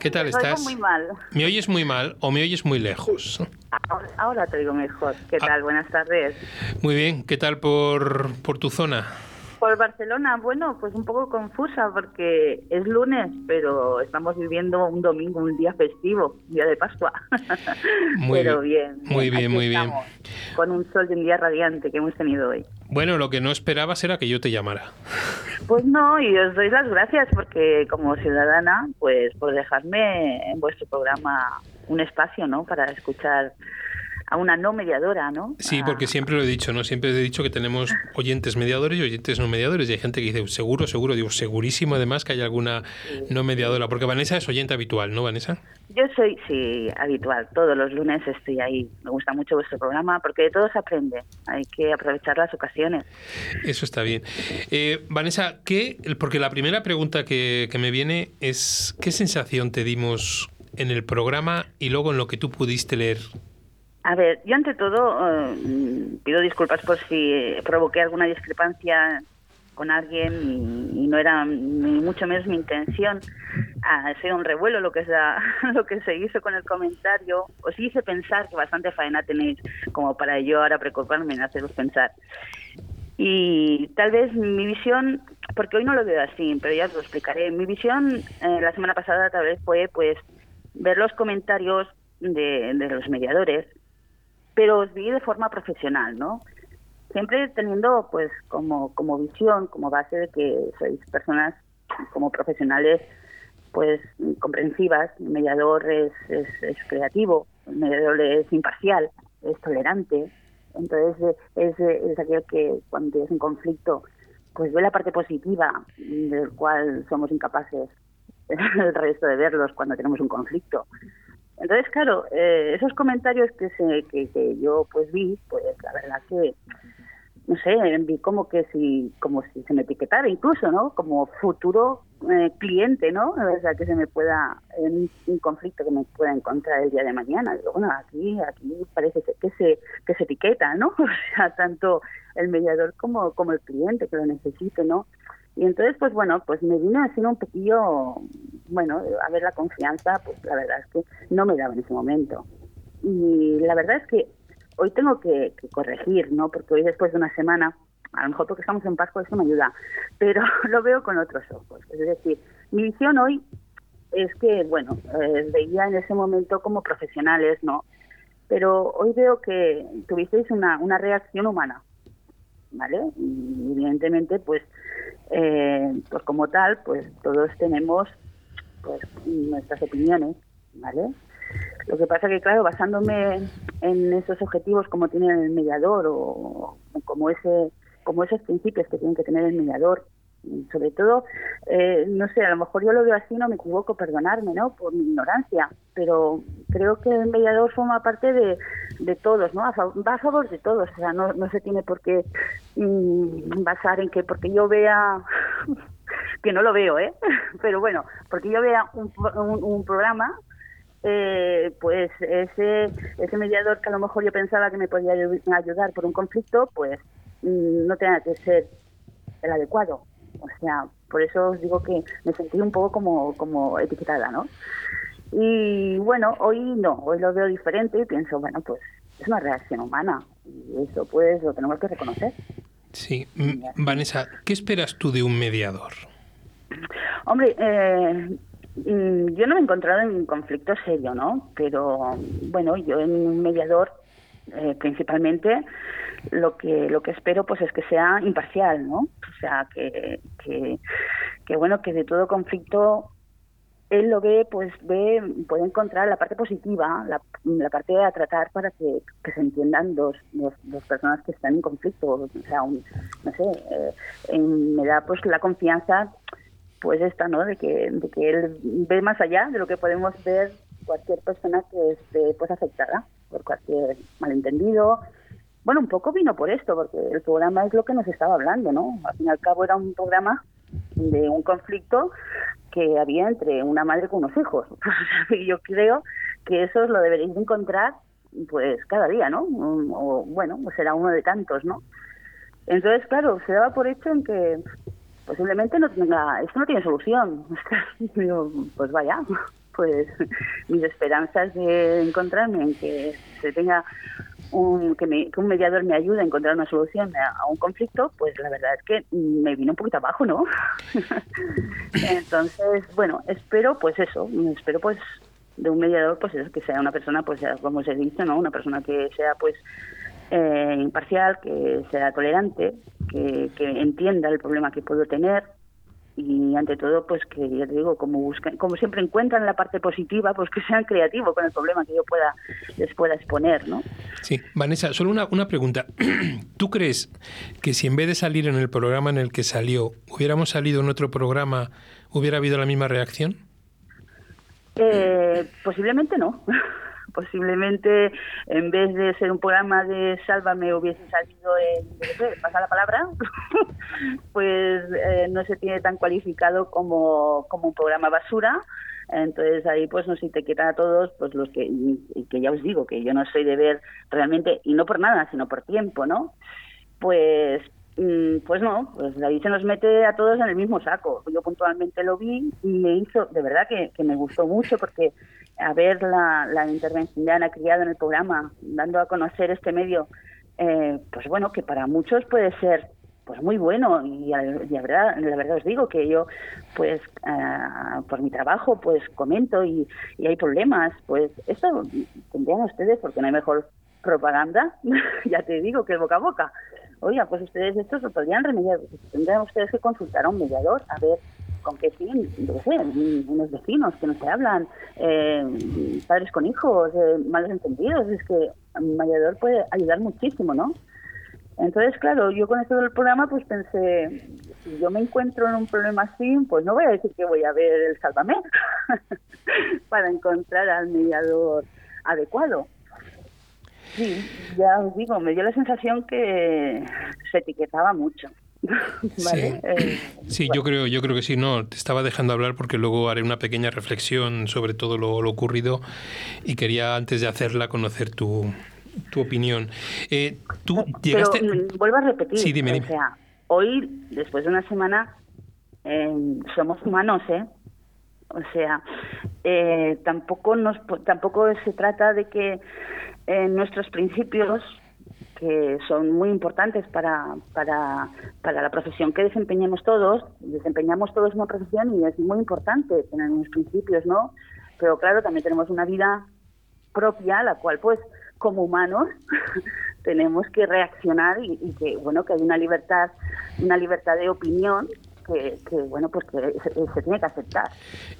¿Qué tal oigo estás? muy mal. ¿Me oyes muy mal o me oyes muy lejos? Ahora, ahora te digo mejor. ¿Qué Ah. tal? Buenas tardes. Muy bien, ¿qué tal por, por tu zona? Por Barcelona, bueno, pues un poco confusa porque es lunes, pero estamos viviendo un domingo, un día festivo, día de Pascua. Muy pero bien, bien. muy bien, muy bien. Con un sol de un día radiante que hemos tenido hoy. Bueno, lo que no esperabas era que yo te llamara. Pues no, y os doy las gracias porque como ciudadana, pues por dejarme en vuestro programa un espacio, ¿no? Para escuchar a una no mediadora, ¿no? Sí, A- porque siempre lo he dicho, ¿no? Siempre he dicho que tenemos oyentes mediadores y oyentes no mediadores. Y hay gente que dice, seguro, seguro, digo, segurísimo además que hay alguna no mediadora. Porque Vanessa es oyente habitual, ¿no, Vanessa? Yo soy, sí, habitual. Todos los lunes estoy ahí. Me gusta mucho vuestro programa porque de todo se aprende. Hay que aprovechar las ocasiones. Eso está bien. Eh, Vanessa, ¿qué, porque la primera pregunta que, que me viene es, ¿qué sensación te dimos en el programa y luego en lo que tú pudiste leer? A ver, yo ante todo eh, pido disculpas por si provoqué alguna discrepancia con alguien y, y no era ni mucho menos mi intención ha sido un revuelo lo que se lo que se hizo con el comentario. Os hice pensar que bastante faena tenéis como para yo ahora preocuparme en haceros pensar. Y tal vez mi visión porque hoy no lo veo así pero ya os lo explicaré. Mi visión eh, la semana pasada tal vez fue pues ver los comentarios de, de los mediadores pero os vi de forma profesional no siempre teniendo pues como como visión como base de que sois personas como profesionales pues comprensivas el mediador es, es, creativo el mediador es imparcial es tolerante. Entonces es, es aquel que cuando tienes un conflicto pues ve la parte positiva del cual somos incapaces el resto de verlos cuando tenemos un conflicto entonces claro eh, esos comentarios que se que, que yo pues vi pues la verdad que no sé, vi como que si, como si se me etiquetara incluso, ¿no? Como futuro eh, cliente, ¿no? O sea, que se me pueda, en un conflicto que me pueda encontrar el día de mañana. Digo, bueno, aquí, aquí parece que se, que se etiqueta, ¿no? O sea, tanto el mediador como, como el cliente que lo necesite, ¿no? Y entonces, pues bueno, pues me vino haciendo un poquillo, bueno, a ver la confianza, pues la verdad es que no me daba en ese momento. Y la verdad es que hoy tengo que, que, corregir, ¿no? Porque hoy después de una semana, a lo mejor porque estamos en Pascua eso me ayuda, pero lo veo con otros ojos. Es decir, mi visión hoy es que, bueno, eh, veía en ese momento como profesionales, ¿no? Pero hoy veo que tuvisteis una, una reacción humana, ¿vale? Y evidentemente, pues, eh, pues como tal, pues todos tenemos pues nuestras opiniones, ¿vale? Lo que pasa que, claro, basándome en esos objetivos como tiene el mediador o como ese como esos principios que tiene que tener el mediador, sobre todo, eh, no sé, a lo mejor yo lo veo así, no me equivoco, perdonarme, ¿no? Por mi ignorancia, pero creo que el mediador forma parte de, de todos, ¿no? A va a favor de todos, o sea, no, no se tiene por qué mmm, basar en que porque yo vea que no lo veo, ¿eh? Pero bueno, porque yo vea un programa eh, pues ese ese mediador que a lo mejor yo pensaba que me podía ayudar por un conflicto, pues mm, no tenga que ser el adecuado. O sea, por eso os digo que me sentí un poco como, como etiquetada, ¿no? Y bueno, hoy no, hoy lo veo diferente y pienso, bueno, pues es una reacción humana y eso pues lo tenemos que reconocer. Sí, Vanessa, ¿qué esperas tú de un mediador? Hombre, eh, yo no me he encontrado en un conflicto serio, ¿no? Pero bueno, yo en un mediador eh, principalmente lo que lo que espero pues es que sea imparcial, ¿no? O sea, que, que, que bueno, que de todo conflicto él lo ve, pues ve, puede encontrar la parte positiva, la, parte a tratar para que, se entiendan dos, dos, personas que están en conflicto. O sea, no sé, eh, me da pues la confianza, pues esta, ¿no? De que, de que él ve más allá de lo que podemos ver cualquier persona que esté pues afectada por cualquier malentendido. Bueno, un poco vino por esto, porque el programa es lo que nos estaba hablando, ¿no? Al fin y al cabo era un programa de un conflicto que había entre una madre con unos hijos. Yo creo que eso lo deberéis encontrar pues cada día, ¿no? O bueno, pues será uno de tantos, ¿no? Entonces, claro, se daba por hecho en que posiblemente no tenga, esto no tiene solución. pues vaya, pues mis esperanzas de encontrarme en que se tenga un, que, un mediador me ayude a encontrar una solución a, un conflicto, pues la verdad es que me vino un poquito abajo, ¿no? Entonces, bueno, espero pues eso, espero pues de un mediador pues eso, que sea una persona, pues como se dice, ¿no? Una persona que sea pues eh, imparcial, que sea tolerante, que, que entienda el problema que puedo tener, y ante todo pues que ya te digo como buscan como siempre encuentran la parte positiva pues que sean creativos con el problema que yo pueda les pueda exponer no sí. Vanessa solo una, una pregunta. Tú crees que si en vez de salir en el programa en el que salió hubiéramos salido en otro programa hubiera habido la misma reacción eh, posiblemente no posiblemente en vez de ser un programa de Sálvame hubiese salido en, pasa la palabra, pues eh, no se tiene tan cualificado como, como un programa basura. Entonces ahí pues nos etiquetan a todos pues los que, que ya os digo que yo no soy de ver realmente, y no por nada, sino por tiempo, ¿no? Pues pues no, pues ahí se nos mete a todos en el mismo saco. Yo puntualmente lo vi y me hizo, de verdad que, que me gustó mucho porque a ver la, intervención de Ana Criado en el programa, dando a conocer este medio, eh, pues bueno, que para muchos puede ser pues muy bueno y, la verdad la verdad os digo que yo pues ah, por mi trabajo pues comento y, hay problemas pues esto tendrían ustedes porque no hay mejor propaganda ya te digo que boca a boca oiga pues ustedes esto lo podrían remediar tendrían ustedes que consultar a un mediador a ver con qué fin, yo sé, unos vecinos que no se hablan, eh, padres con hijos, eh, malos entendidos, es que un mediador puede ayudar muchísimo, ¿no? Entonces, claro, yo con esto del programa pues pensé, si yo me encuentro en un problema así, pues no voy a decir que voy a ver el Sálvame para encontrar al mediador adecuado. Sí, ya os digo, me dio la sensación que se etiquetaba mucho. Eh, sí, yo creo, yo creo que sí. No, te estaba dejando hablar porque luego haré una pequeña reflexión sobre todo lo, ocurrido y quería antes de hacerla conocer tu, tu opinión. Eh, tú llegaste. Mm, vuelvo a repetir. Sí, dime, dime. O sea, hoy, después de una semana, eh, somos humanos, ¿eh? O sea, eh, tampoco nos, tampoco se trata de que nuestros principios que son muy importantes para, para, para la profesión que desempeñemos todos. Desempeñamos todos una profesión y es muy importante tener unos principios, ¿no? Pero claro, también tenemos una vida propia, la cual pues como humanos tenemos que reaccionar y, y, que bueno que hay una libertad una libertad de opinión que, bueno, pues que se, tiene que aceptar.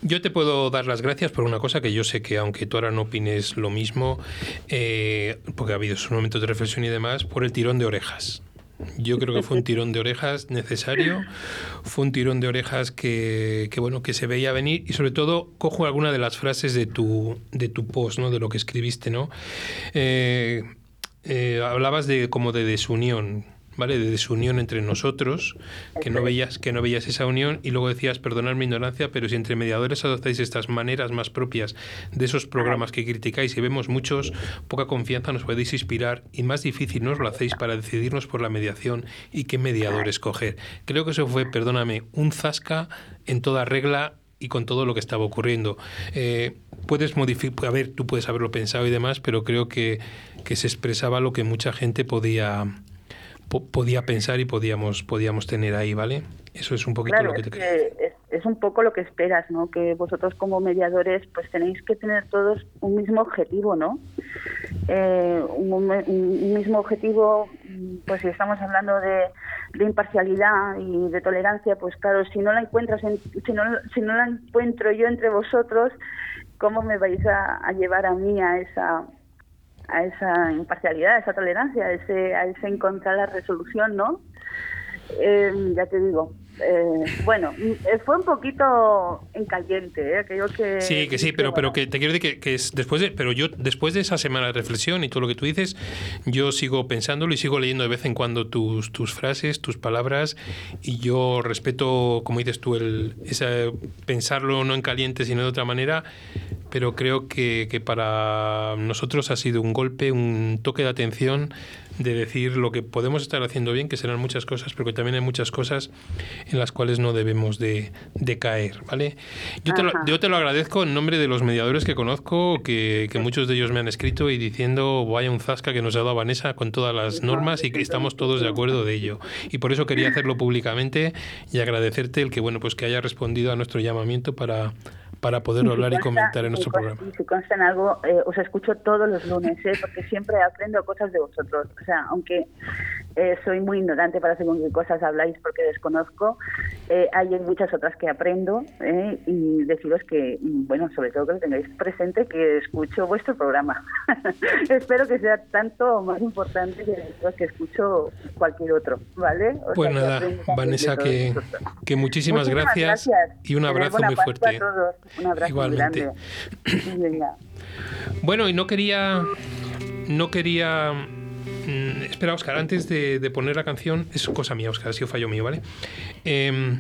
Yo te puedo dar las gracias por una cosa que yo sé que aunque tú ahora no opines lo mismo, eh, porque ha habido esos momentos de reflexión y demás, por el tirón de orejas. Yo creo que fue un tirón de orejas necesario, fue un tirón de orejas que, que, bueno que se veía venir y sobre todo cojo alguna de las frases de tu de tu post, ¿no? de lo que escribiste, ¿no? Eh, eh, hablabas de como de desunión ¿vale? De desunión entre nosotros, que no veías, que no veías esa unión, y luego decías, perdonad mi ignorancia, pero si entre mediadores adoptáis estas maneras más propias de esos programas que criticáis y vemos muchos, poca confianza nos podéis inspirar y más difícil nos lo hacéis para decidirnos por la mediación y qué mediador escoger. Creo que eso fue, perdóname, un zasca en toda regla y con todo lo que estaba ocurriendo. Eh, puedes modificar, a ver, tú puedes haberlo pensado y demás, pero creo que, que se expresaba lo que mucha gente podía, podía pensar y podíamos, podíamos tener ahí, ¿vale? Eso es un poquito lo que te es, es, un poco lo que esperas, ¿no? Que vosotros como mediadores pues tenéis que tener todos un mismo objetivo, ¿no? Eh, un, mismo objetivo, pues si estamos hablando de, de imparcialidad y de tolerancia, pues claro, si no la encuentras, si, no, si no la encuentro yo entre vosotros, ¿cómo me vais a, llevar a mí a esa a esa imparcialidad, a esa tolerancia, a ese, a ese encontrar la resolución, ¿no? Eh, ya te digo, eh, bueno, eh, fue un poquito en caliente, ¿eh? que... Sí, que sí, pero, pero que te quiero decir que, es después de, pero yo después de esa semana de reflexión y todo lo que tú dices, yo sigo pensándolo y sigo leyendo de vez en cuando tus, tus frases, tus palabras y yo respeto, como dices tú, el, esa, pensarlo no en caliente sino de otra manera, pero creo que, que para nosotros ha sido un golpe, un toque de atención de decir lo que podemos estar haciendo bien, que serán muchas cosas, pero que también hay muchas cosas en las cuales no debemos de, caer, ¿vale? Yo te, lo, yo te, lo, agradezco en nombre de los mediadores que conozco, que, muchos de ellos me han escrito y diciendo, vaya un zasca que nos ha dado Vanessa con todas las normas y que estamos todos de acuerdo de ello. Y por eso quería hacerlo públicamente y agradecerte el que, bueno, pues que haya respondido a nuestro llamamiento para para poderlo hablar y comentar en nuestro programa. Y si consta en algo, eh, os escucho todos los lunes, ¿eh? porque siempre aprendo cosas de vosotros. O sea, aunque eh, soy muy ignorante para según qué cosas habláis porque desconozco, eh, hay muchas otras que aprendo y deciros que, bueno, sobre todo que lo tengáis presente, que escucho vuestro programa. Espero que sea tanto más importante que, que escucho cualquier otro, ¿vale? pues nada, Vanessa, que, que muchísimas, gracias, y un abrazo muy fuerte. A todos. Un abrazo Igualmente. bueno, y no quería. No quería. Mm, espera, Oscar, antes de, poner la canción, es cosa mía, Oscar, ha sido fallo mío, ¿vale? Eh,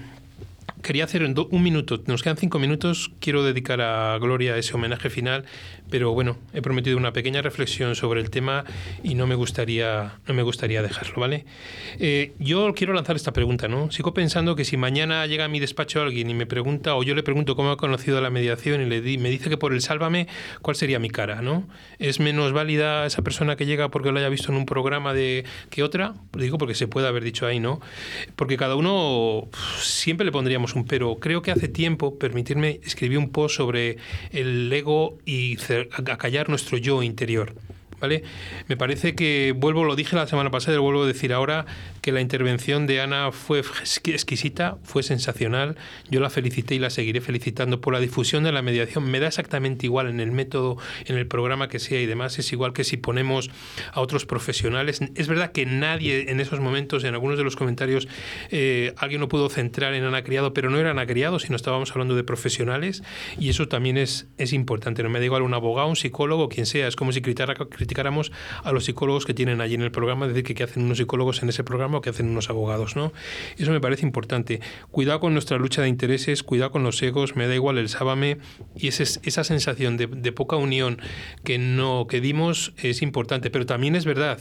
quería hacer en un minuto, nos quedan cinco minutos, quiero dedicar a Gloria ese homenaje final, pero bueno, he prometido una pequeña reflexión sobre el tema y no me gustaría, no me gustaría dejarlo, ¿vale? Eh, yo quiero lanzar esta pregunta, ¿no? Sigo pensando que si mañana llega a mi despacho alguien y me pregunta, o yo le pregunto cómo ha conocido la mediación y le di, me dice que por el sálvame, ¿cuál sería mi cara, ¿no? ¿Es menos válida esa persona que llega porque lo haya visto en un programa de que otra? Digo porque se puede haber dicho ahí, ¿no? Porque cada uno siempre le pondríamos un pero. Creo que hace tiempo, permitirme, escribí un post sobre el ego y acallar nuestro yo interior. ¿Vale? Me parece que, vuelvo, lo dije la semana pasada y lo vuelvo a decir ahora, que la intervención de Ana fue exquisita, fue sensacional. Yo la felicité y la seguiré felicitando por la difusión de la mediación. Me da exactamente igual en el método, en el programa que sea y demás. Es igual que si ponemos a otros profesionales. Es verdad que nadie en esos momentos, en algunos de los comentarios, eh, alguien no pudo centrar en Ana Criado, pero no era Ana Criado, sino estábamos hablando de profesionales y eso también es, es importante. No me da igual un abogado, un psicólogo, quien sea. Es como si criticáramos a los psicólogos que tienen allí en el programa, decir, que qué hacen unos psicólogos en ese programa o qué hacen unos abogados, ¿no? Eso me parece importante. Cuidado con nuestra lucha de intereses, cuidado con los egos, me da igual el sábame y esa sensación de, de poca unión que no que dimos es importante, pero también es verdad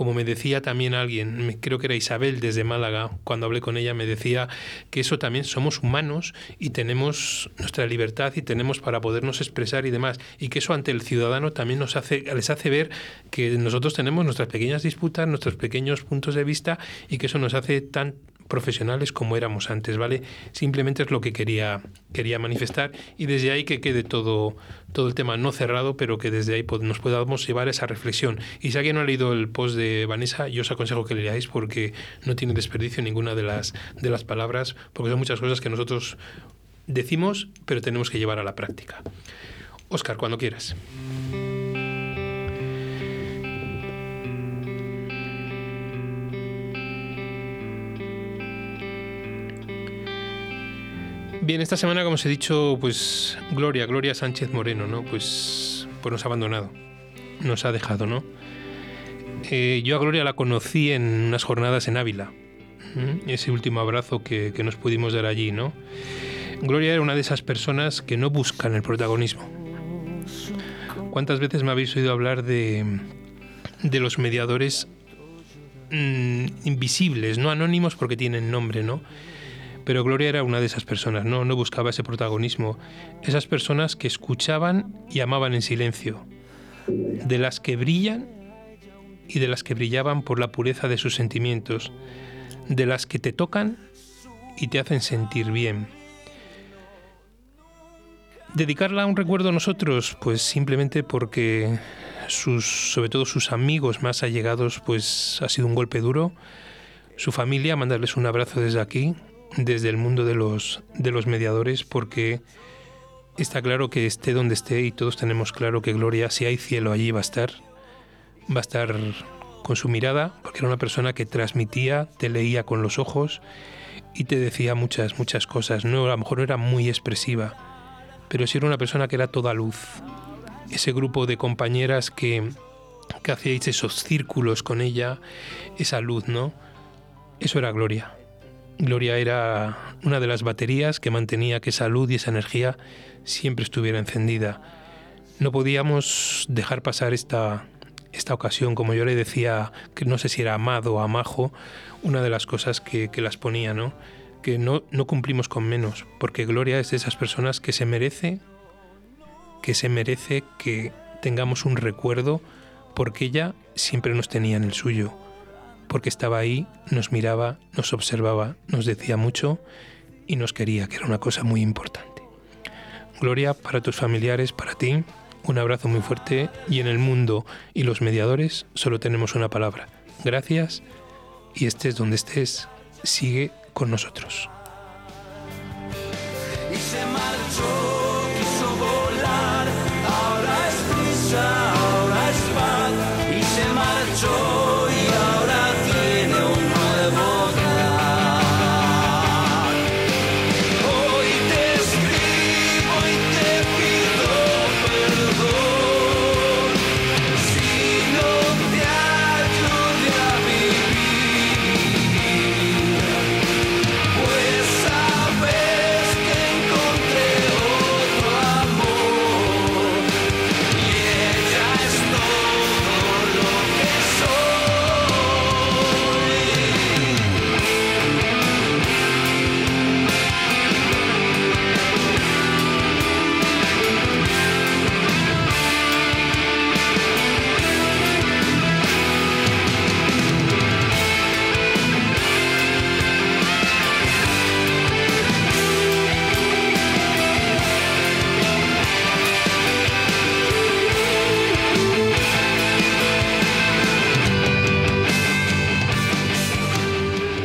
como me decía también alguien, creo que era Isabel desde Málaga, cuando hablé con ella, me decía que eso también somos humanos y tenemos nuestra libertad y tenemos para podernos expresar y demás, y que eso ante el ciudadano también nos hace, les hace ver que nosotros tenemos nuestras pequeñas disputas, nuestros pequeños puntos de vista y que eso nos hace tan profesionales como éramos antes, ¿vale? Simplemente es lo que quería, quería manifestar y desde ahí que quede todo, todo el tema no cerrado, pero que desde ahí nos podamos llevar esa reflexión. Y si alguien no ha leído el post de Vanessa, yo os aconsejo que le leáis porque no tiene desperdicio ninguna de las, de las palabras, porque son muchas cosas que nosotros decimos, pero tenemos que llevar a la práctica. Oscar, cuando quieras. Bien, esta semana, como os he dicho, pues Gloria, Gloria Sánchez Moreno, ¿no? Pues, pues nos ha abandonado, nos ha dejado, ¿no? Eh, yo a Gloria la conocí en unas jornadas en Ávila, ese último abrazo que, nos pudimos dar allí, ¿no? Gloria era una de esas personas que no buscan el protagonismo. ¿Cuántas veces me habéis oído hablar de, de los mediadores mm, invisibles, no anónimos porque tienen nombre, ¿no? Pero Gloria era una de esas personas, no, no buscaba ese protagonismo. Esas personas que escuchaban y amaban en silencio, de las que brillan y de las que brillaban por la pureza de sus sentimientos, de las que te tocan y te hacen sentir bien. Dedicarla a un recuerdo a nosotros, pues simplemente porque sus, sobre todo sus amigos más allegados, pues ha sido un golpe duro. Su familia, mandarles un abrazo desde aquí, desde el mundo de los, de los mediadores, porque está claro que esté donde esté y todos tenemos claro que Gloria, si hay cielo allí, va a estar. Va a estar con su mirada, porque era una persona que transmitía, te leía con los ojos y te decía muchas, muchas cosas. No, a lo mejor no era muy expresiva, pero sí era una persona que era toda luz. Ese grupo de compañeras que, que hacíais esos círculos con ella, esa luz, ¿no? Eso era Gloria. Gloria era una de las baterías que mantenía que esa luz y esa energía siempre estuviera encendida. No podíamos dejar pasar esta, esta ocasión, como yo le decía, que no sé si era amado o amajo, una de las cosas que, que las ponía, ¿no? Que no, no cumplimos con menos, porque Gloria es de esas personas que se merece, que se merece que tengamos un recuerdo, porque ella siempre nos tenía en el suyo, porque estaba ahí, nos miraba, nos observaba, nos decía mucho y nos quería, que era una cosa muy importante. Gloria, para tus familiares, para ti, un abrazo muy fuerte y en el mundo y los mediadores solo tenemos una palabra. Gracias y estés donde estés, sigue con nosotros. Y se marchó, quiso volar, ahora es